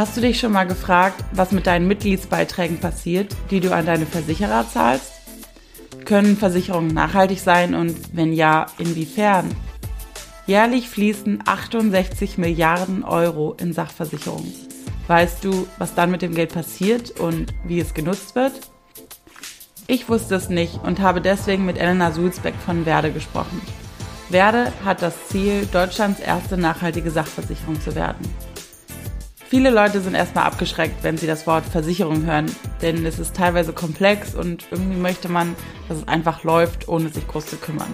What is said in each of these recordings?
Hast du dich schon mal gefragt, was mit deinen Mitgliedsbeiträgen passiert, die du an deine Versicherer zahlst? Können Versicherungen nachhaltig sein und wenn ja, inwiefern? Jährlich fließen 68 Milliarden Euro in Sachversicherungen. Weißt du, was dann mit dem Geld passiert und wie es genutzt wird? Ich wusste es nicht und habe deswegen mit Elena Sulzbeck von Werde gesprochen. Werde hat das Ziel, Deutschlands erste nachhaltige Sachversicherung zu werden. Viele Leute sind erstmal abgeschreckt, wenn sie das Wort Versicherung hören, denn es ist teilweise komplex und irgendwie möchte man, dass es einfach läuft, ohne sich groß zu kümmern.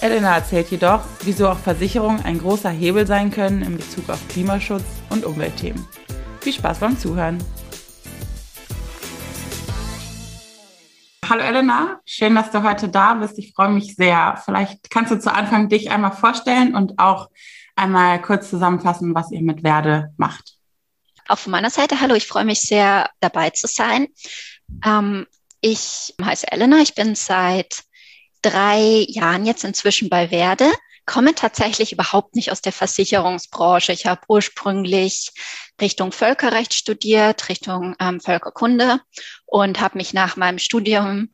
Elena erzählt jedoch, wieso auch Versicherungen ein großer Hebel sein können in Bezug auf Klimaschutz und Umweltthemen. Viel Spaß beim Zuhören. Hallo Elena, schön, dass du heute da bist. Ich freue mich sehr. Vielleicht kannst du zu Anfang dich einmal vorstellen und auch einmal kurz zusammenfassen, was ihr mit Werde macht. Auch von meiner Seite, hallo, ich freue mich sehr, dabei zu sein. Ähm, ich heiße Elena, ich bin seit drei Jahren jetzt inzwischen bei Werde komme tatsächlich überhaupt nicht aus der Versicherungsbranche. Ich habe ursprünglich Richtung Völkerrecht studiert, Richtung ähm, Völkerkunde und habe mich nach meinem Studium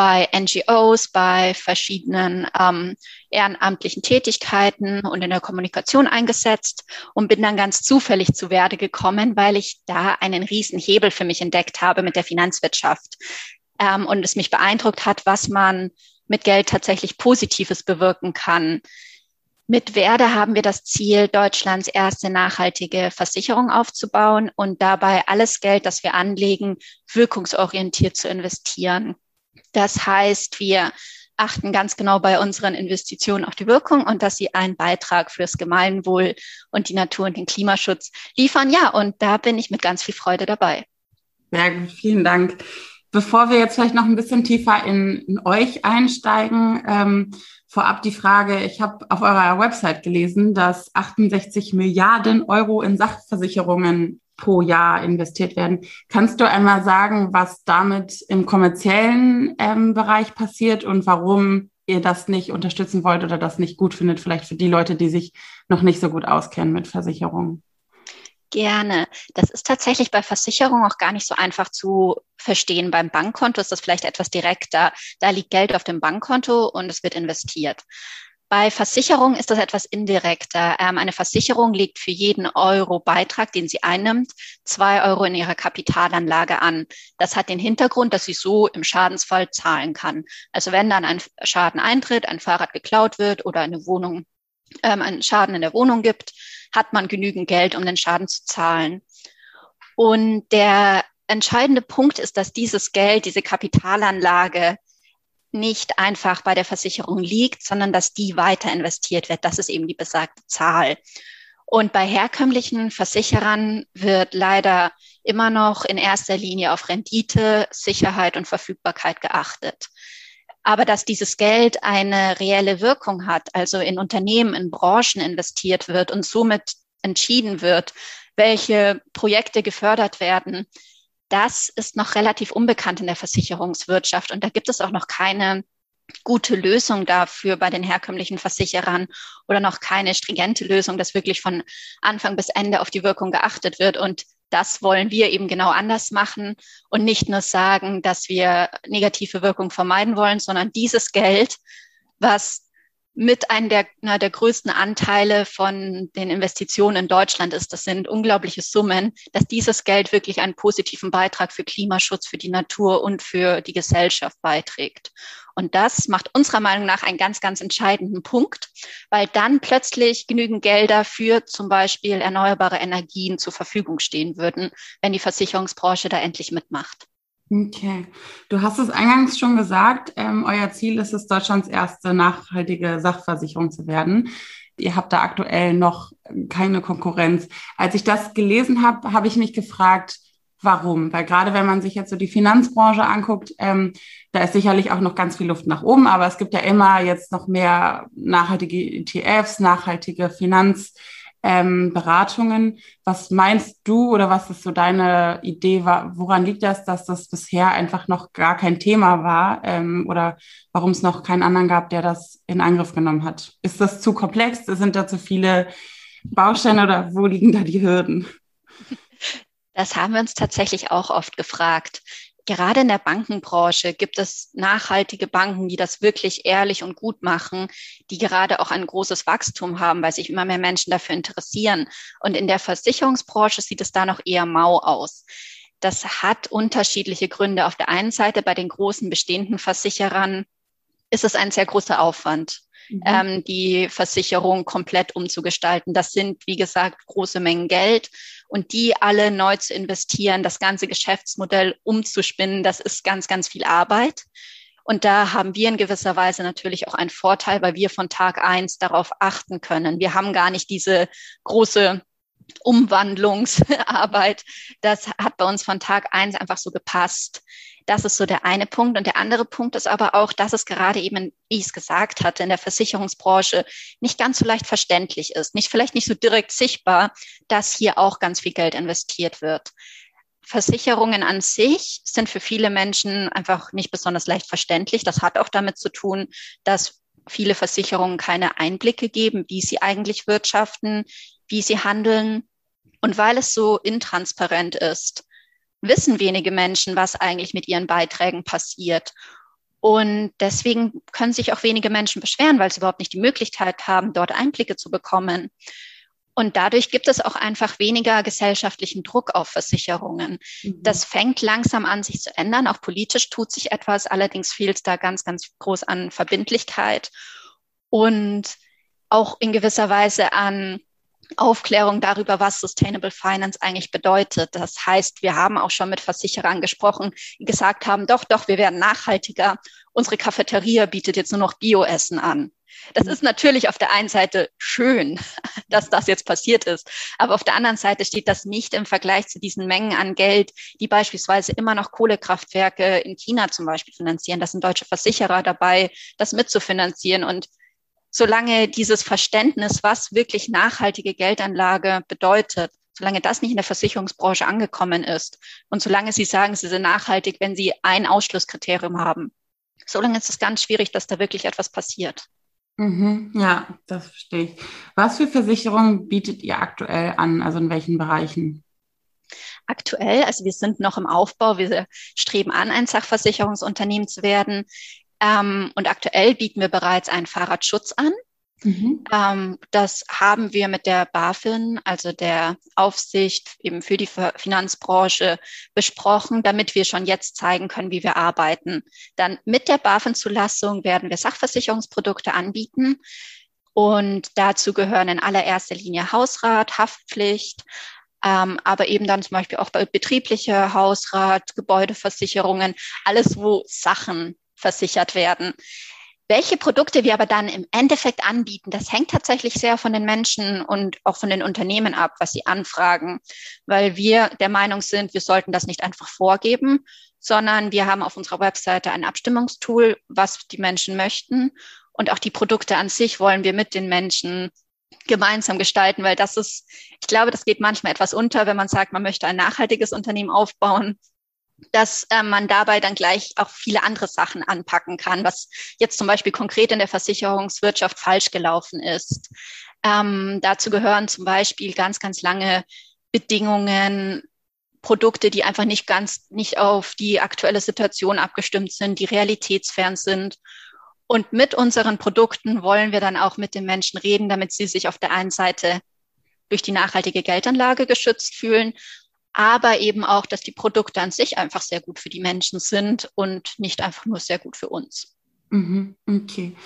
bei NGOs, bei verschiedenen ähm, ehrenamtlichen Tätigkeiten und in der Kommunikation eingesetzt und bin dann ganz zufällig zu Werde gekommen, weil ich da einen riesen Hebel für mich entdeckt habe mit der Finanzwirtschaft ähm, und es mich beeindruckt hat, was man mit Geld tatsächlich Positives bewirken kann. Mit Werde haben wir das Ziel, Deutschlands erste nachhaltige Versicherung aufzubauen und dabei alles Geld, das wir anlegen, wirkungsorientiert zu investieren. Das heißt, wir achten ganz genau bei unseren Investitionen auf die Wirkung und dass sie einen Beitrag fürs Gemeinwohl und die Natur und den Klimaschutz liefern. Ja, und da bin ich mit ganz viel Freude dabei. Gut, vielen Dank. Bevor wir jetzt vielleicht noch ein bisschen tiefer in, in euch einsteigen, ähm, vorab die Frage, ich habe auf eurer Website gelesen, dass 68 Milliarden Euro in Sachversicherungen pro Jahr investiert werden. Kannst du einmal sagen, was damit im kommerziellen ähm, Bereich passiert und warum ihr das nicht unterstützen wollt oder das nicht gut findet, vielleicht für die Leute, die sich noch nicht so gut auskennen mit Versicherungen? Gerne. Das ist tatsächlich bei Versicherungen auch gar nicht so einfach zu verstehen. Beim Bankkonto ist das vielleicht etwas direkter. Da liegt Geld auf dem Bankkonto und es wird investiert. Bei Versicherungen ist das etwas indirekter. Ähm, eine Versicherung legt für jeden Euro Beitrag, den sie einnimmt, zwei Euro in ihrer Kapitalanlage an. Das hat den Hintergrund, dass sie so im Schadensfall zahlen kann. Also wenn dann ein Schaden eintritt, ein Fahrrad geklaut wird oder eine Wohnung, ähm, einen Schaden in der Wohnung gibt, hat man genügend Geld, um den Schaden zu zahlen. Und der entscheidende Punkt ist, dass dieses Geld, diese Kapitalanlage nicht einfach bei der Versicherung liegt, sondern dass die weiter investiert wird. Das ist eben die besagte Zahl. Und bei herkömmlichen Versicherern wird leider immer noch in erster Linie auf Rendite, Sicherheit und Verfügbarkeit geachtet. Aber dass dieses Geld eine reelle Wirkung hat, also in Unternehmen, in Branchen investiert wird und somit entschieden wird, welche Projekte gefördert werden, das ist noch relativ unbekannt in der Versicherungswirtschaft. Und da gibt es auch noch keine gute Lösung dafür bei den herkömmlichen Versicherern oder noch keine stringente Lösung, dass wirklich von Anfang bis Ende auf die Wirkung geachtet wird. Und das wollen wir eben genau anders machen und nicht nur sagen, dass wir negative Wirkung vermeiden wollen, sondern dieses Geld, was mit einem der, na, der größten Anteile von den Investitionen in Deutschland ist. Das sind unglaubliche Summen, dass dieses Geld wirklich einen positiven Beitrag für Klimaschutz, für die Natur und für die Gesellschaft beiträgt. Und das macht unserer Meinung nach einen ganz, ganz entscheidenden Punkt, weil dann plötzlich genügend Gelder für zum Beispiel erneuerbare Energien zur Verfügung stehen würden, wenn die Versicherungsbranche da endlich mitmacht. Okay. Du hast es eingangs schon gesagt, ähm, euer Ziel ist es, Deutschlands erste nachhaltige Sachversicherung zu werden. Ihr habt da aktuell noch keine Konkurrenz. Als ich das gelesen habe, habe ich mich gefragt, warum? Weil gerade wenn man sich jetzt so die Finanzbranche anguckt, ähm, da ist sicherlich auch noch ganz viel Luft nach oben, aber es gibt ja immer jetzt noch mehr nachhaltige ETFs, nachhaltige Finanz ähm, Beratungen. Was meinst du oder was ist so deine Idee? Woran liegt das, dass das bisher einfach noch gar kein Thema war ähm, oder warum es noch keinen anderen gab, der das in Angriff genommen hat? Ist das zu komplex? Sind da zu viele Bausteine oder wo liegen da die Hürden? Das haben wir uns tatsächlich auch oft gefragt gerade in der Bankenbranche gibt es nachhaltige Banken, die das wirklich ehrlich und gut machen, die gerade auch ein großes Wachstum haben, weil sich immer mehr Menschen dafür interessieren. Und in der Versicherungsbranche sieht es da noch eher mau aus. Das hat unterschiedliche Gründe. Auf der einen Seite bei den großen bestehenden Versicherern ist es ein sehr großer Aufwand mhm. ähm, die Versicherung komplett umzugestalten. Das sind, wie gesagt, große Mengen Geld und die alle neu zu investieren, das ganze Geschäftsmodell umzuspinnen, das ist ganz, ganz viel Arbeit. Und da haben wir in gewisser Weise natürlich auch einen Vorteil, weil wir von Tag eins darauf achten können. Wir haben gar nicht diese große Umwandlungsarbeit. Das hat bei uns von Tag eins einfach so gepasst. Das ist so der eine Punkt. Und der andere Punkt ist aber auch, dass es gerade eben, wie ich es gesagt hatte, in der Versicherungsbranche nicht ganz so leicht verständlich ist, nicht vielleicht nicht so direkt sichtbar, dass hier auch ganz viel Geld investiert wird. Versicherungen an sich sind für viele Menschen einfach nicht besonders leicht verständlich. Das hat auch damit zu tun, dass viele Versicherungen keine Einblicke geben, wie sie eigentlich wirtschaften, wie sie handeln. Und weil es so intransparent ist, wissen wenige Menschen, was eigentlich mit ihren Beiträgen passiert. Und deswegen können sich auch wenige Menschen beschweren, weil sie überhaupt nicht die Möglichkeit haben, dort Einblicke zu bekommen. Und dadurch gibt es auch einfach weniger gesellschaftlichen Druck auf Versicherungen. Mhm. Das fängt langsam an, sich zu ändern. Auch politisch tut sich etwas. Allerdings fehlt es da ganz, ganz groß an Verbindlichkeit und auch in gewisser Weise an Aufklärung darüber, was Sustainable Finance eigentlich bedeutet. Das heißt, wir haben auch schon mit Versicherern gesprochen, die gesagt haben, doch, doch, wir werden nachhaltiger. Unsere Cafeteria bietet jetzt nur noch Bioessen an. Das ist natürlich auf der einen Seite schön, dass das jetzt passiert ist. Aber auf der anderen Seite steht das nicht im Vergleich zu diesen Mengen an Geld, die beispielsweise immer noch Kohlekraftwerke in China zum Beispiel finanzieren. Das sind deutsche Versicherer dabei, das mitzufinanzieren. Und solange dieses Verständnis, was wirklich nachhaltige Geldanlage bedeutet, solange das nicht in der Versicherungsbranche angekommen ist und solange Sie sagen, Sie sind nachhaltig, wenn Sie ein Ausschlusskriterium haben, solange ist es ganz schwierig, dass da wirklich etwas passiert. Mhm, ja, das verstehe ich. Was für Versicherungen bietet ihr aktuell an? Also in welchen Bereichen? Aktuell, also wir sind noch im Aufbau, wir streben an, ein Sachversicherungsunternehmen zu werden. Ähm, und aktuell bieten wir bereits einen Fahrradschutz an. Mhm. Ähm, das haben wir mit der BaFin, also der Aufsicht eben für die Finanzbranche besprochen, damit wir schon jetzt zeigen können, wie wir arbeiten. Dann mit der BaFin-Zulassung werden wir Sachversicherungsprodukte anbieten. Und dazu gehören in allererster Linie Hausrat, Haftpflicht, ähm, aber eben dann zum Beispiel auch betriebliche Hausrat, Gebäudeversicherungen, alles, wo Sachen versichert werden. Welche Produkte wir aber dann im Endeffekt anbieten, das hängt tatsächlich sehr von den Menschen und auch von den Unternehmen ab, was sie anfragen, weil wir der Meinung sind, wir sollten das nicht einfach vorgeben, sondern wir haben auf unserer Webseite ein Abstimmungstool, was die Menschen möchten. Und auch die Produkte an sich wollen wir mit den Menschen gemeinsam gestalten, weil das ist, ich glaube, das geht manchmal etwas unter, wenn man sagt, man möchte ein nachhaltiges Unternehmen aufbauen dass äh, man dabei dann gleich auch viele andere Sachen anpacken kann, was jetzt zum Beispiel konkret in der Versicherungswirtschaft falsch gelaufen ist. Ähm, dazu gehören zum Beispiel ganz, ganz lange Bedingungen, Produkte, die einfach nicht ganz, nicht auf die aktuelle Situation abgestimmt sind, die realitätsfern sind. Und mit unseren Produkten wollen wir dann auch mit den Menschen reden, damit sie sich auf der einen Seite durch die nachhaltige Geldanlage geschützt fühlen, aber eben auch, dass die Produkte an sich einfach sehr gut für die Menschen sind und nicht einfach nur sehr gut für uns. Mhm, okay.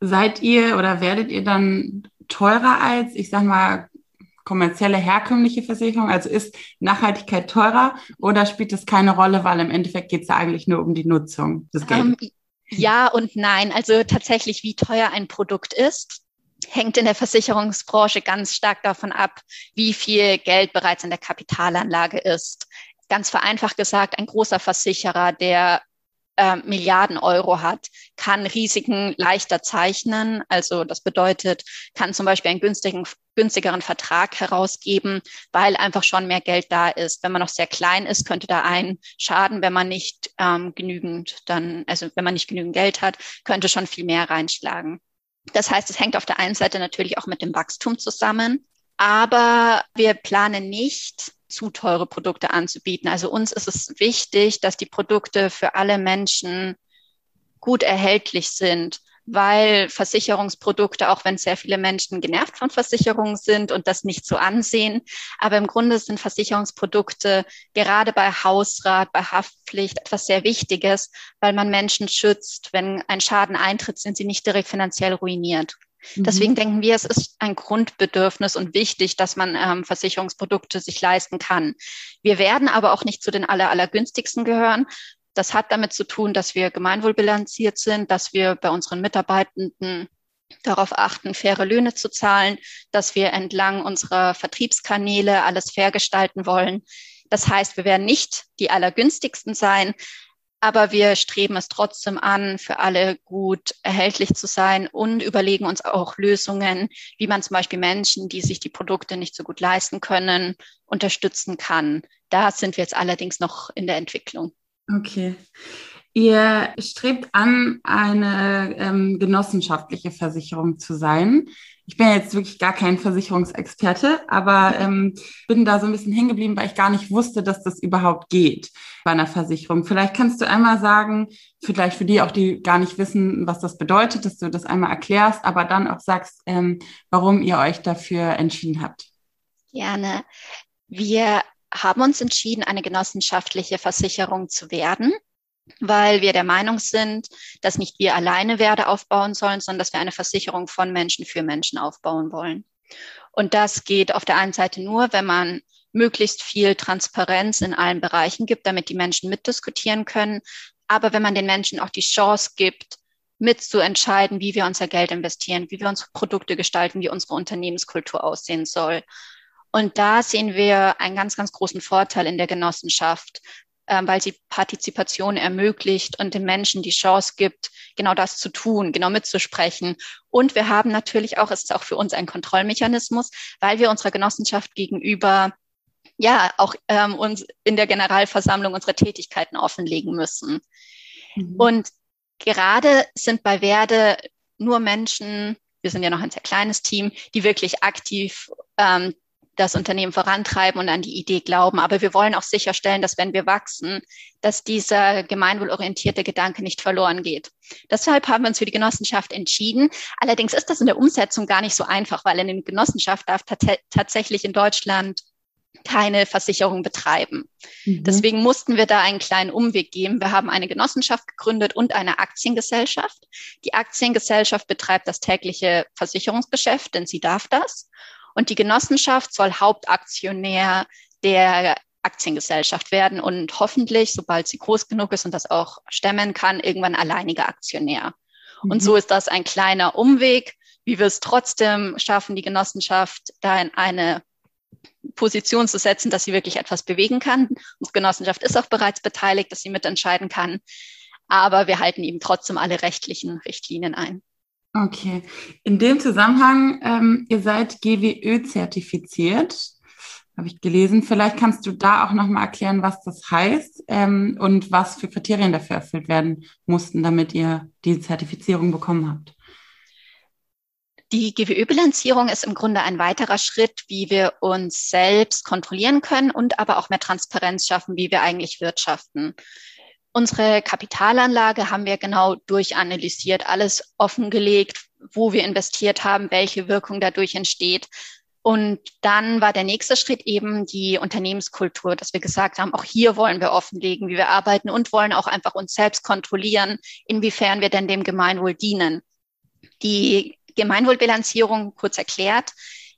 Seid ihr oder werdet ihr dann teurer als, ich sag mal, kommerzielle herkömmliche Versicherung? Also ist Nachhaltigkeit teurer oder spielt das keine Rolle, weil im Endeffekt geht es ja eigentlich nur um die Nutzung des Geldes? Um, ja und nein. Also tatsächlich, wie teuer ein Produkt ist, hängt in der Versicherungsbranche ganz stark davon ab, wie viel Geld bereits in der Kapitalanlage ist. Ganz vereinfacht gesagt, ein großer Versicherer, der äh, Milliarden Euro hat, kann Risiken leichter zeichnen. Also das bedeutet, kann zum Beispiel einen günstigen, günstigeren Vertrag herausgeben, weil einfach schon mehr Geld da ist. Wenn man noch sehr klein ist, könnte da ein Schaden, wenn man nicht ähm, genügend dann, also wenn man nicht genügend Geld hat, könnte schon viel mehr reinschlagen. Das heißt, es hängt auf der einen Seite natürlich auch mit dem Wachstum zusammen. Aber wir planen nicht, zu teure Produkte anzubieten. Also uns ist es wichtig, dass die Produkte für alle Menschen gut erhältlich sind, weil Versicherungsprodukte, auch wenn sehr viele Menschen genervt von Versicherungen sind und das nicht so ansehen, aber im Grunde sind Versicherungsprodukte gerade bei Hausrat, bei Haftpflicht etwas sehr Wichtiges, weil man Menschen schützt. Wenn ein Schaden eintritt, sind sie nicht direkt finanziell ruiniert. Mhm. Deswegen denken wir, es ist ein Grundbedürfnis und wichtig, dass man ähm, Versicherungsprodukte sich leisten kann. Wir werden aber auch nicht zu den aller, allergünstigsten gehören. Das hat damit zu tun, dass wir gemeinwohlbilanziert sind, dass wir bei unseren Mitarbeitenden darauf achten, faire Löhne zu zahlen, dass wir entlang unserer Vertriebskanäle alles fair gestalten wollen. Das heißt, wir werden nicht die allergünstigsten sein, aber wir streben es trotzdem an, für alle gut erhältlich zu sein und überlegen uns auch Lösungen, wie man zum Beispiel Menschen, die sich die Produkte nicht so gut leisten können, unterstützen kann. Da sind wir jetzt allerdings noch in der Entwicklung. Okay. Ihr strebt an, eine ähm, genossenschaftliche Versicherung zu sein. Ich bin jetzt wirklich gar kein Versicherungsexperte, aber ähm, bin da so ein bisschen hingeblieben, weil ich gar nicht wusste, dass das überhaupt geht bei einer Versicherung. Vielleicht kannst du einmal sagen, vielleicht für die auch, die gar nicht wissen, was das bedeutet, dass du das einmal erklärst, aber dann auch sagst, ähm, warum ihr euch dafür entschieden habt. Gerne. Wir haben uns entschieden, eine genossenschaftliche Versicherung zu werden weil wir der Meinung sind, dass nicht wir alleine Werte aufbauen sollen, sondern dass wir eine Versicherung von Menschen für Menschen aufbauen wollen. Und das geht auf der einen Seite nur, wenn man möglichst viel Transparenz in allen Bereichen gibt, damit die Menschen mitdiskutieren können. Aber wenn man den Menschen auch die Chance gibt, mitzuentscheiden, wie wir unser Geld investieren, wie wir unsere Produkte gestalten, wie unsere Unternehmenskultur aussehen soll. Und da sehen wir einen ganz, ganz großen Vorteil in der Genossenschaft, ähm, weil sie Partizipation ermöglicht und den Menschen die Chance gibt, genau das zu tun, genau mitzusprechen. Und wir haben natürlich auch, es ist auch für uns ein Kontrollmechanismus, weil wir unserer Genossenschaft gegenüber ja auch ähm, uns in der Generalversammlung unsere Tätigkeiten offenlegen müssen. Mhm. Und gerade sind bei Werde nur Menschen, wir sind ja noch ein sehr kleines Team, die wirklich aktiv ähm, das Unternehmen vorantreiben und an die Idee glauben. Aber wir wollen auch sicherstellen, dass wenn wir wachsen, dass dieser gemeinwohlorientierte Gedanke nicht verloren geht. Deshalb haben wir uns für die Genossenschaft entschieden. Allerdings ist das in der Umsetzung gar nicht so einfach, weil eine Genossenschaft darf tatsächlich in Deutschland keine Versicherung betreiben. Mhm. Deswegen mussten wir da einen kleinen Umweg gehen. Wir haben eine Genossenschaft gegründet und eine Aktiengesellschaft. Die Aktiengesellschaft betreibt das tägliche Versicherungsgeschäft, denn sie darf das. Und die Genossenschaft soll Hauptaktionär der Aktiengesellschaft werden und hoffentlich, sobald sie groß genug ist und das auch stemmen kann, irgendwann alleiniger Aktionär. Mhm. Und so ist das ein kleiner Umweg, wie wir es trotzdem schaffen, die Genossenschaft da in eine Position zu setzen, dass sie wirklich etwas bewegen kann. Unsere Genossenschaft ist auch bereits beteiligt, dass sie mitentscheiden kann. Aber wir halten eben trotzdem alle rechtlichen Richtlinien ein. Okay. In dem Zusammenhang, ähm, ihr seid GWÖ zertifiziert, habe ich gelesen. Vielleicht kannst du da auch nochmal erklären, was das heißt ähm, und was für Kriterien dafür erfüllt werden mussten, damit ihr die Zertifizierung bekommen habt. Die GWÖ-Bilanzierung ist im Grunde ein weiterer Schritt, wie wir uns selbst kontrollieren können und aber auch mehr Transparenz schaffen, wie wir eigentlich wirtschaften. Unsere Kapitalanlage haben wir genau durchanalysiert, alles offengelegt, wo wir investiert haben, welche Wirkung dadurch entsteht. Und dann war der nächste Schritt eben die Unternehmenskultur, dass wir gesagt haben, auch hier wollen wir offenlegen, wie wir arbeiten und wollen auch einfach uns selbst kontrollieren, inwiefern wir denn dem Gemeinwohl dienen. Die Gemeinwohlbilanzierung, kurz erklärt,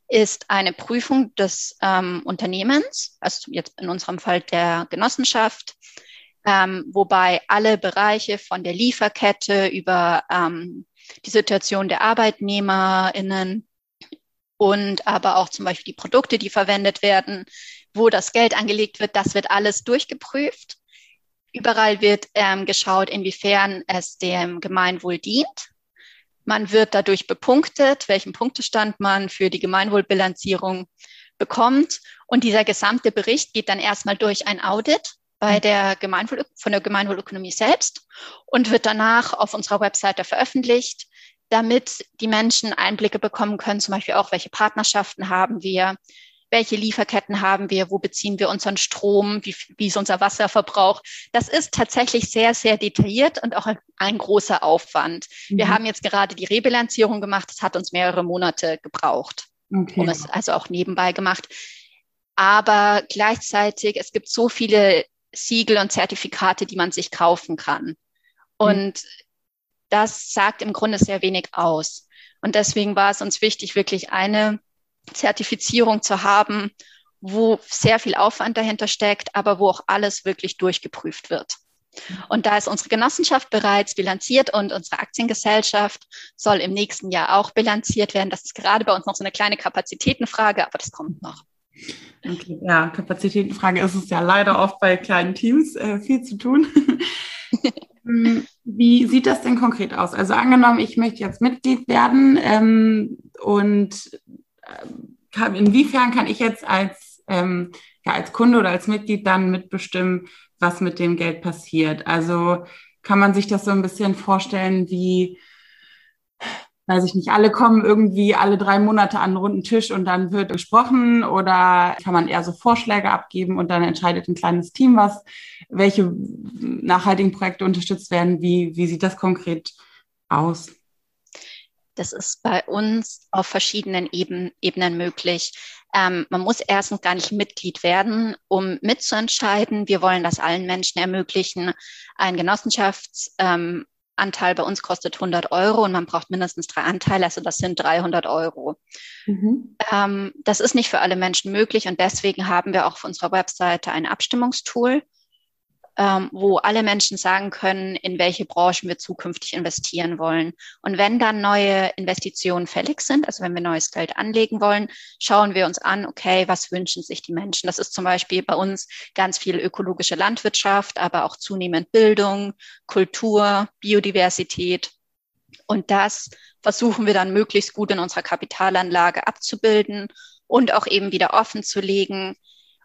ist eine Prüfung des ähm, Unternehmens, also jetzt in unserem Fall der Genossenschaft, ähm, wobei alle Bereiche von der Lieferkette über ähm, die Situation der ArbeitnehmerInnen und aber auch zum Beispiel die Produkte, die verwendet werden, wo das Geld angelegt wird, das wird alles durchgeprüft. Überall wird ähm, geschaut, inwiefern es dem Gemeinwohl dient. Man wird dadurch bepunktet, welchen Punktestand man für die Gemeinwohlbilanzierung bekommt. Und dieser gesamte Bericht geht dann erstmal durch ein Audit bei mhm. der Gemeinwohl, von der Gemeinwohlökonomie selbst und wird danach auf unserer Webseite veröffentlicht, damit die Menschen Einblicke bekommen können, zum Beispiel auch, welche Partnerschaften haben wir, welche Lieferketten haben wir, wo beziehen wir unseren Strom, wie, wie ist unser Wasserverbrauch. Das ist tatsächlich sehr, sehr detailliert und auch ein, ein großer Aufwand. Mhm. Wir haben jetzt gerade die Rebilanzierung gemacht, das hat uns mehrere Monate gebraucht, okay. um es also auch nebenbei gemacht. Aber gleichzeitig, es gibt so viele Siegel und Zertifikate, die man sich kaufen kann. Und mhm. das sagt im Grunde sehr wenig aus. Und deswegen war es uns wichtig, wirklich eine Zertifizierung zu haben, wo sehr viel Aufwand dahinter steckt, aber wo auch alles wirklich durchgeprüft wird. Und da ist unsere Genossenschaft bereits bilanziert und unsere Aktiengesellschaft soll im nächsten Jahr auch bilanziert werden. Das ist gerade bei uns noch so eine kleine Kapazitätenfrage, aber das kommt noch. Okay, ja, Kapazitätenfrage ist es ja leider oft bei kleinen Teams äh, viel zu tun. Hm, wie sieht das denn konkret aus? Also angenommen, ich möchte jetzt Mitglied werden ähm, und äh, kann, inwiefern kann ich jetzt als, ähm, ja, als Kunde oder als Mitglied dann mitbestimmen, was mit dem Geld passiert? Also kann man sich das so ein bisschen vorstellen wie weiß ich nicht, alle kommen irgendwie alle drei Monate an einen runden Tisch und dann wird gesprochen oder kann man eher so Vorschläge abgeben und dann entscheidet ein kleines Team, was, welche nachhaltigen Projekte unterstützt werden. Wie, wie sieht das konkret aus? Das ist bei uns auf verschiedenen Eben, Ebenen möglich. Ähm, man muss erstens gar nicht Mitglied werden, um mitzuentscheiden. Wir wollen das allen Menschen ermöglichen, ein Genossenschafts, ähm, Anteil bei uns kostet 100 Euro und man braucht mindestens drei Anteile, also das sind 300 Euro. Mhm. Ähm, das ist nicht für alle Menschen möglich und deswegen haben wir auch auf unserer Webseite ein Abstimmungstool, ähm, wo alle Menschen sagen können, in welche Branchen wir zukünftig investieren wollen. Und wenn dann neue Investitionen fällig sind, also wenn wir neues Geld anlegen wollen, schauen wir uns an, okay, was wünschen sich die Menschen? Das ist zum Beispiel bei uns ganz viel ökologische Landwirtschaft, aber auch zunehmend Bildung, Kultur, Biodiversität. Und das versuchen wir dann möglichst gut in unserer Kapitalanlage abzubilden und auch eben wieder offen zu legen,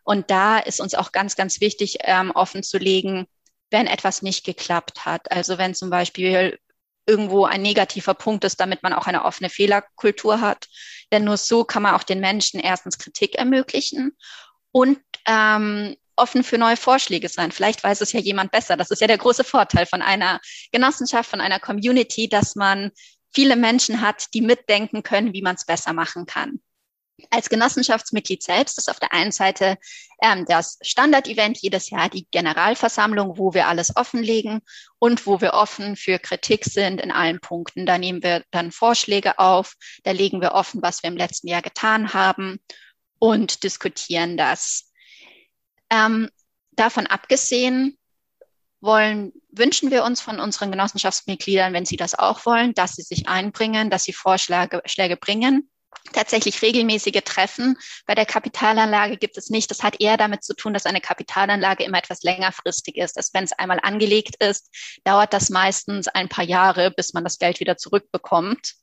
und da ist uns auch ganz, ganz wichtig, ähm, offen zu legen, wenn etwas nicht geklappt hat. Also wenn zum Beispiel irgendwo ein negativer Punkt ist, damit man auch eine offene Fehlerkultur hat. Denn nur so kann man auch den Menschen erstens Kritik ermöglichen und ähm, offen für neue Vorschläge sein. Vielleicht weiß es ja jemand besser. Das ist ja der große Vorteil von einer Genossenschaft, von einer Community, dass man viele Menschen hat, die mitdenken können, wie man es besser machen kann. Als Genossenschaftsmitglied selbst ist auf der einen Seite ähm, das Standard-Event jedes Jahr die Generalversammlung, wo wir alles offenlegen und wo wir offen für Kritik sind in allen Punkten. Da nehmen wir dann Vorschläge auf, da legen wir offen, was wir im letzten Jahr getan haben und diskutieren das. Ähm, davon abgesehen wollen, wünschen wir uns von unseren Genossenschaftsmitgliedern, wenn sie das auch wollen, dass sie sich einbringen, dass sie Vorschläge Schläge bringen tatsächlich regelmäßige Treffen bei der Kapitalanlage gibt es nicht. Das hat eher damit zu tun, dass eine Kapitalanlage immer etwas längerfristig ist. Dass wenn es einmal angelegt ist, dauert das meistens ein paar Jahre, bis man das Geld wieder zurückbekommt.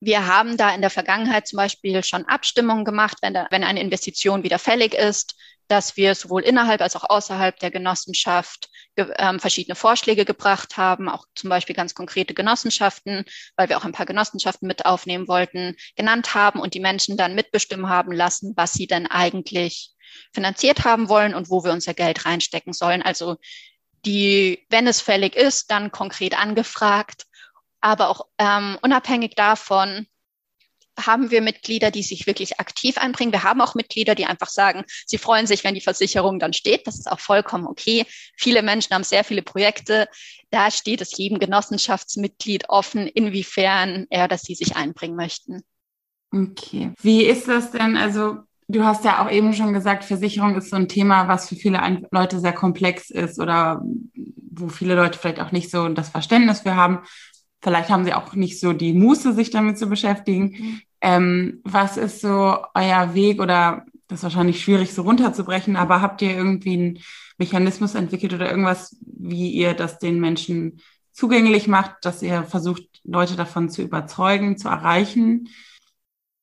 Wir haben da in der Vergangenheit zum Beispiel schon Abstimmungen gemacht, wenn, da, wenn eine Investition wieder fällig ist, dass wir sowohl innerhalb als auch außerhalb der Genossenschaft ähm, verschiedene Vorschläge gebracht haben, auch zum Beispiel ganz konkrete Genossenschaften, weil wir auch ein paar Genossenschaften mit aufnehmen wollten, genannt haben und die Menschen dann mitbestimmen haben lassen, was sie denn eigentlich finanziert haben wollen und wo wir unser Geld reinstecken sollen. Also die, wenn es fällig ist, dann konkret angefragt. Aber auch ähm, unabhängig davon haben wir Mitglieder, die sich wirklich aktiv einbringen. Wir haben auch Mitglieder, die einfach sagen, sie freuen sich, wenn die Versicherung dann steht. Das ist auch vollkommen okay. Viele Menschen haben sehr viele Projekte. Da steht es jedem Genossenschaftsmitglied offen, inwiefern er, dass sie sich einbringen möchten. Okay. Wie ist das denn? Also Du hast ja auch eben schon gesagt, Versicherung ist so ein Thema, was für viele Leute sehr komplex ist oder wo viele Leute vielleicht auch nicht so das Verständnis für haben. Vielleicht haben sie auch nicht so die Muße, sich damit zu beschäftigen. Mhm. Ähm, was ist so euer Weg oder das ist wahrscheinlich schwierig so runterzubrechen, aber habt ihr irgendwie einen Mechanismus entwickelt oder irgendwas, wie ihr das den Menschen zugänglich macht, dass ihr versucht, Leute davon zu überzeugen, zu erreichen?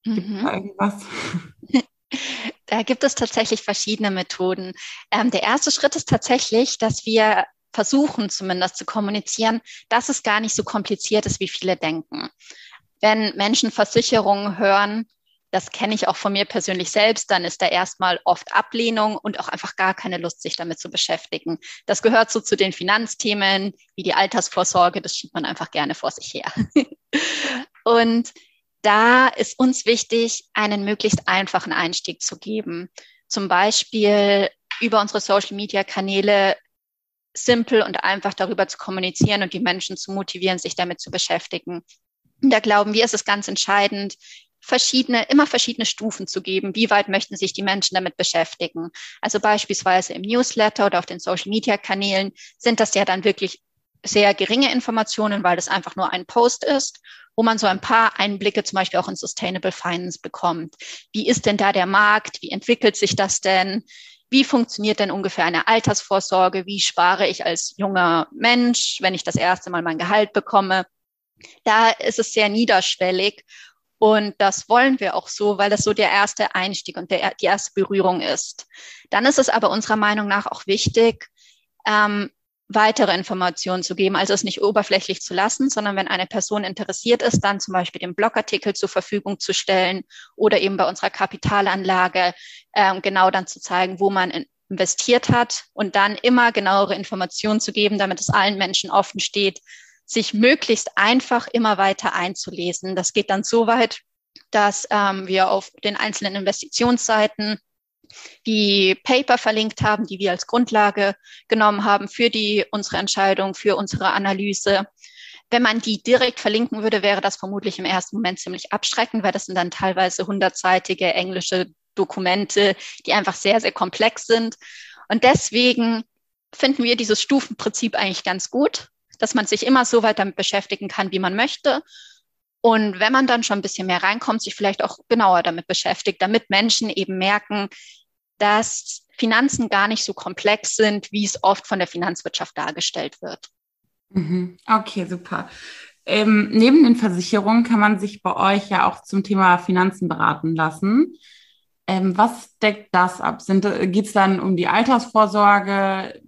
Gibt mhm. da irgendwas? Da gibt es tatsächlich verschiedene Methoden. Ähm, der erste Schritt ist tatsächlich, dass wir versuchen zumindest zu kommunizieren, dass es gar nicht so kompliziert ist, wie viele denken. Wenn Menschen Versicherungen hören, das kenne ich auch von mir persönlich selbst, dann ist da erstmal oft Ablehnung und auch einfach gar keine Lust, sich damit zu beschäftigen. Das gehört so zu den Finanzthemen wie die Altersvorsorge, das schiebt man einfach gerne vor sich her. und da ist uns wichtig, einen möglichst einfachen Einstieg zu geben. Zum Beispiel über unsere Social-Media-Kanäle simpel und einfach darüber zu kommunizieren und die Menschen zu motivieren, sich damit zu beschäftigen. Da glauben wir, ist es ganz entscheidend, verschiedene, immer verschiedene Stufen zu geben. Wie weit möchten sich die Menschen damit beschäftigen? Also beispielsweise im Newsletter oder auf den Social Media Kanälen sind das ja dann wirklich sehr geringe Informationen, weil das einfach nur ein Post ist, wo man so ein paar Einblicke zum Beispiel auch in Sustainable Finance bekommt. Wie ist denn da der Markt? Wie entwickelt sich das denn? Wie funktioniert denn ungefähr eine Altersvorsorge? Wie spare ich als junger Mensch, wenn ich das erste Mal mein Gehalt bekomme? Da ist es sehr niederschwellig und das wollen wir auch so, weil das so der erste Einstieg und der, die erste Berührung ist. Dann ist es aber unserer Meinung nach auch wichtig, ähm, weitere Informationen zu geben, also es nicht oberflächlich zu lassen, sondern wenn eine Person interessiert ist, dann zum Beispiel den Blogartikel zur Verfügung zu stellen oder eben bei unserer Kapitalanlage ähm, genau dann zu zeigen, wo man investiert hat und dann immer genauere Informationen zu geben, damit es allen Menschen offen steht, sich möglichst einfach immer weiter einzulesen. Das geht dann so weit, dass ähm, wir auf den einzelnen Investitionsseiten die Paper verlinkt haben, die wir als Grundlage genommen haben für die, unsere Entscheidung, für unsere Analyse. Wenn man die direkt verlinken würde, wäre das vermutlich im ersten Moment ziemlich abschreckend, weil das sind dann teilweise hundertseitige englische Dokumente, die einfach sehr, sehr komplex sind. Und deswegen finden wir dieses Stufenprinzip eigentlich ganz gut, dass man sich immer so weit damit beschäftigen kann, wie man möchte. Und wenn man dann schon ein bisschen mehr reinkommt, sich vielleicht auch genauer damit beschäftigt, damit Menschen eben merken, dass Finanzen gar nicht so komplex sind, wie es oft von der Finanzwirtschaft dargestellt wird. Mhm. Okay, super. Ähm, neben den Versicherungen kann man sich bei euch ja auch zum Thema Finanzen beraten lassen. Ähm, was deckt das ab? Geht es dann um die Altersvorsorge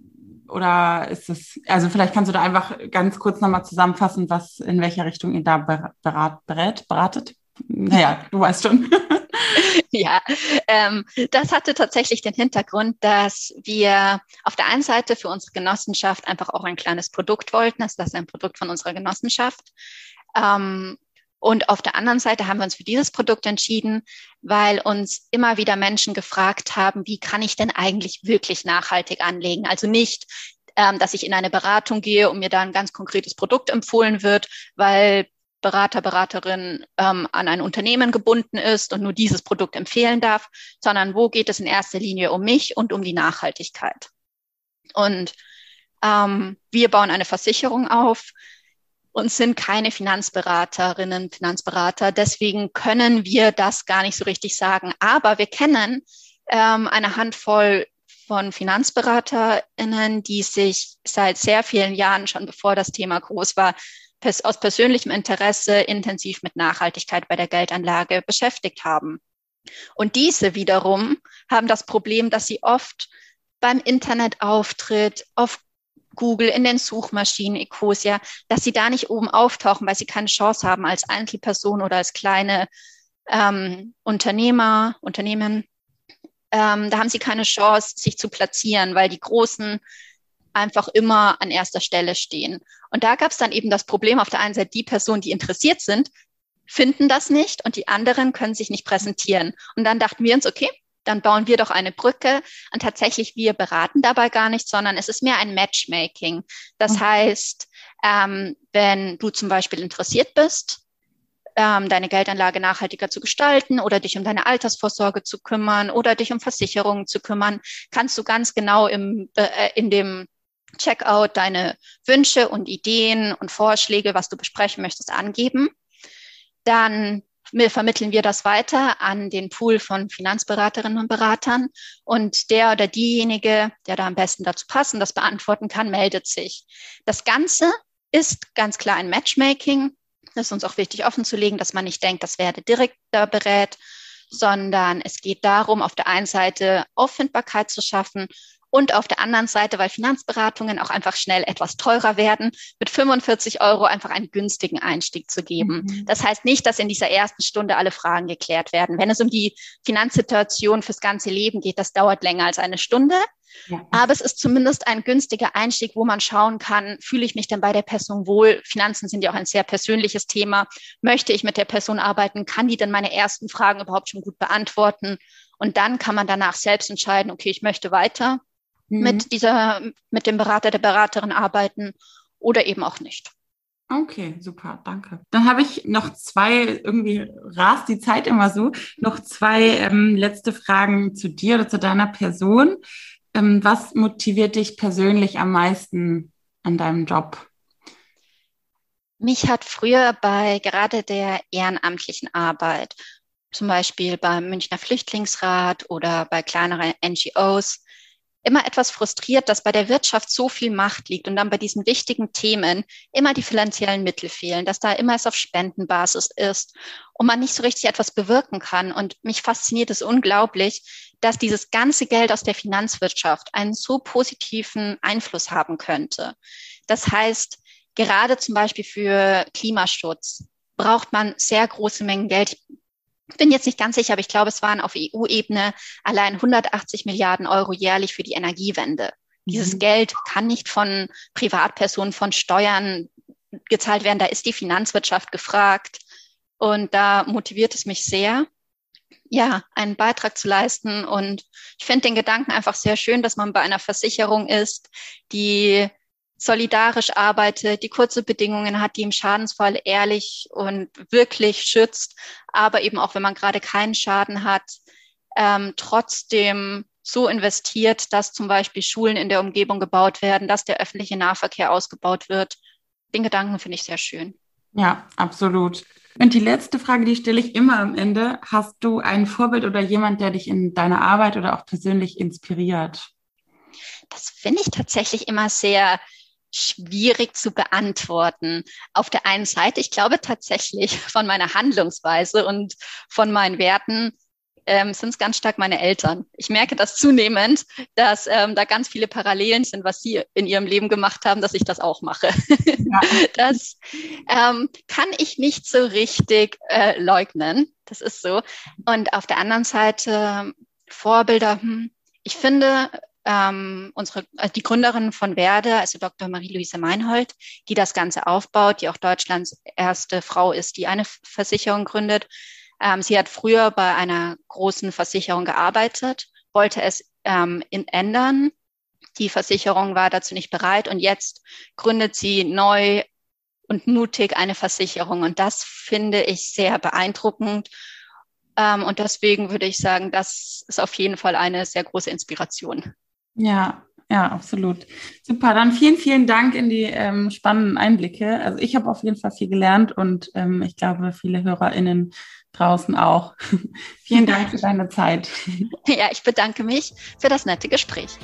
oder ist es, also vielleicht kannst du da einfach ganz kurz nochmal zusammenfassen, was in welcher Richtung ihr da berat, berät, beratet? Naja, du weißt schon. ja, ähm, das hatte tatsächlich den Hintergrund, dass wir auf der einen Seite für unsere Genossenschaft einfach auch ein kleines Produkt wollten. Also das ist ein Produkt von unserer Genossenschaft. Ähm, und auf der anderen Seite haben wir uns für dieses Produkt entschieden, weil uns immer wieder Menschen gefragt haben, wie kann ich denn eigentlich wirklich nachhaltig anlegen? Also nicht, ähm, dass ich in eine Beratung gehe und mir da ein ganz konkretes Produkt empfohlen wird, weil Berater, Beraterin ähm, an ein Unternehmen gebunden ist und nur dieses Produkt empfehlen darf, sondern wo geht es in erster Linie um mich und um die Nachhaltigkeit. Und ähm, wir bauen eine Versicherung auf und sind keine Finanzberaterinnen, Finanzberater. Deswegen können wir das gar nicht so richtig sagen. Aber wir kennen ähm, eine Handvoll von FinanzberaterInnen, die sich seit sehr vielen Jahren, schon bevor das Thema groß war, aus persönlichem Interesse intensiv mit Nachhaltigkeit bei der Geldanlage beschäftigt haben. Und diese wiederum haben das Problem, dass sie oft beim Internetauftritt, auf Google, in den Suchmaschinen, Ecosia, dass sie da nicht oben auftauchen, weil sie keine Chance haben als Einzelperson oder als kleine ähm, Unternehmer, Unternehmen. Ähm, da haben sie keine Chance, sich zu platzieren, weil die großen einfach immer an erster Stelle stehen. Und da gab es dann eben das Problem auf der einen Seite, die Personen, die interessiert sind, finden das nicht und die anderen können sich nicht präsentieren. Und dann dachten wir uns, okay, dann bauen wir doch eine Brücke. Und tatsächlich, wir beraten dabei gar nicht, sondern es ist mehr ein Matchmaking. Das mhm. heißt, ähm, wenn du zum Beispiel interessiert bist, ähm, deine Geldanlage nachhaltiger zu gestalten oder dich um deine Altersvorsorge zu kümmern oder dich um Versicherungen zu kümmern, kannst du ganz genau im, äh, in dem Checkout deine Wünsche und Ideen und Vorschläge, was du besprechen möchtest, angeben. Dann vermitteln wir das weiter an den Pool von Finanzberaterinnen und Beratern und der oder diejenige, der da am besten dazu passen, das beantworten kann, meldet sich. Das Ganze ist ganz klar ein Matchmaking. Das ist uns auch wichtig offenzulegen, dass man nicht denkt, das werde direkt da berät, sondern es geht darum, auf der einen Seite Auffindbarkeit zu schaffen und auf der anderen Seite, weil Finanzberatungen auch einfach schnell etwas teurer werden, mit 45 Euro einfach einen günstigen Einstieg zu geben. Mhm. Das heißt nicht, dass in dieser ersten Stunde alle Fragen geklärt werden. Wenn es um die Finanzsituation fürs ganze Leben geht, das dauert länger als eine Stunde. Ja. Aber es ist zumindest ein günstiger Einstieg, wo man schauen kann, fühle ich mich denn bei der Person wohl? Finanzen sind ja auch ein sehr persönliches Thema. Möchte ich mit der Person arbeiten? Kann die denn meine ersten Fragen überhaupt schon gut beantworten? Und dann kann man danach selbst entscheiden, okay, ich möchte weiter mhm. mit dieser, mit dem Berater, der Beraterin arbeiten oder eben auch nicht. Okay, super, danke. Dann habe ich noch zwei, irgendwie rast die Zeit immer so, noch zwei ähm, letzte Fragen zu dir oder zu deiner Person. Ähm, was motiviert dich persönlich am meisten an deinem Job? Mich hat früher bei gerade der ehrenamtlichen Arbeit, zum Beispiel beim Münchner Flüchtlingsrat oder bei kleineren NGOs, immer etwas frustriert, dass bei der Wirtschaft so viel Macht liegt und dann bei diesen wichtigen Themen immer die finanziellen Mittel fehlen, dass da immer es auf Spendenbasis ist und man nicht so richtig etwas bewirken kann. Und mich fasziniert es unglaublich, dass dieses ganze Geld aus der Finanzwirtschaft einen so positiven Einfluss haben könnte. Das heißt, gerade zum Beispiel für Klimaschutz braucht man sehr große Mengen Geld bin jetzt nicht ganz sicher, aber ich glaube, es waren auf EU-Ebene allein 180 Milliarden Euro jährlich für die Energiewende. Dieses mhm. Geld kann nicht von Privatpersonen, von Steuern gezahlt werden. Da ist die Finanzwirtschaft gefragt. Und da motiviert es mich sehr, ja, einen Beitrag zu leisten. Und ich finde den Gedanken einfach sehr schön, dass man bei einer Versicherung ist, die solidarisch arbeitet, die kurze Bedingungen hat, die im Schadensfall ehrlich und wirklich schützt, aber eben auch wenn man gerade keinen Schaden hat, ähm, trotzdem so investiert, dass zum Beispiel Schulen in der Umgebung gebaut werden, dass der öffentliche Nahverkehr ausgebaut wird. Den Gedanken finde ich sehr schön. Ja, absolut. Und die letzte Frage, die stelle ich immer am Ende. Hast du ein Vorbild oder jemand, der dich in deiner Arbeit oder auch persönlich inspiriert? Das finde ich tatsächlich immer sehr schwierig zu beantworten. Auf der einen Seite, ich glaube tatsächlich von meiner Handlungsweise und von meinen Werten ähm, sind es ganz stark meine Eltern. Ich merke das zunehmend, dass ähm, da ganz viele Parallelen sind, was sie in ihrem Leben gemacht haben, dass ich das auch mache. Ja. Das ähm, kann ich nicht so richtig äh, leugnen. Das ist so. Und auf der anderen Seite Vorbilder. Hm, ich finde, ähm, unsere, also die Gründerin von Werde, also Dr. Marie-Louise Meinhold, die das Ganze aufbaut, die auch Deutschlands erste Frau ist, die eine Versicherung gründet. Ähm, sie hat früher bei einer großen Versicherung gearbeitet, wollte es ähm, in, ändern. Die Versicherung war dazu nicht bereit und jetzt gründet sie neu und mutig eine Versicherung. Und das finde ich sehr beeindruckend. Ähm, und deswegen würde ich sagen, das ist auf jeden Fall eine sehr große Inspiration. Ja, ja, absolut. Super, dann vielen, vielen Dank in die ähm, spannenden Einblicke. Also ich habe auf jeden Fall viel gelernt und ähm, ich glaube, viele HörerInnen draußen auch. vielen Dank für deine Zeit. Ja, ich bedanke mich für das nette Gespräch.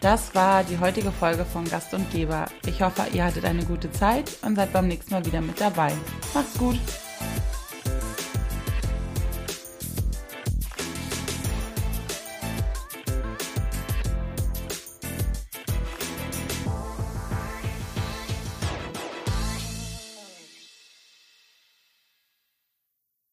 Das war die heutige Folge von Gast und Geber. Ich hoffe, ihr hattet eine gute Zeit und seid beim nächsten Mal wieder mit dabei. Macht's gut!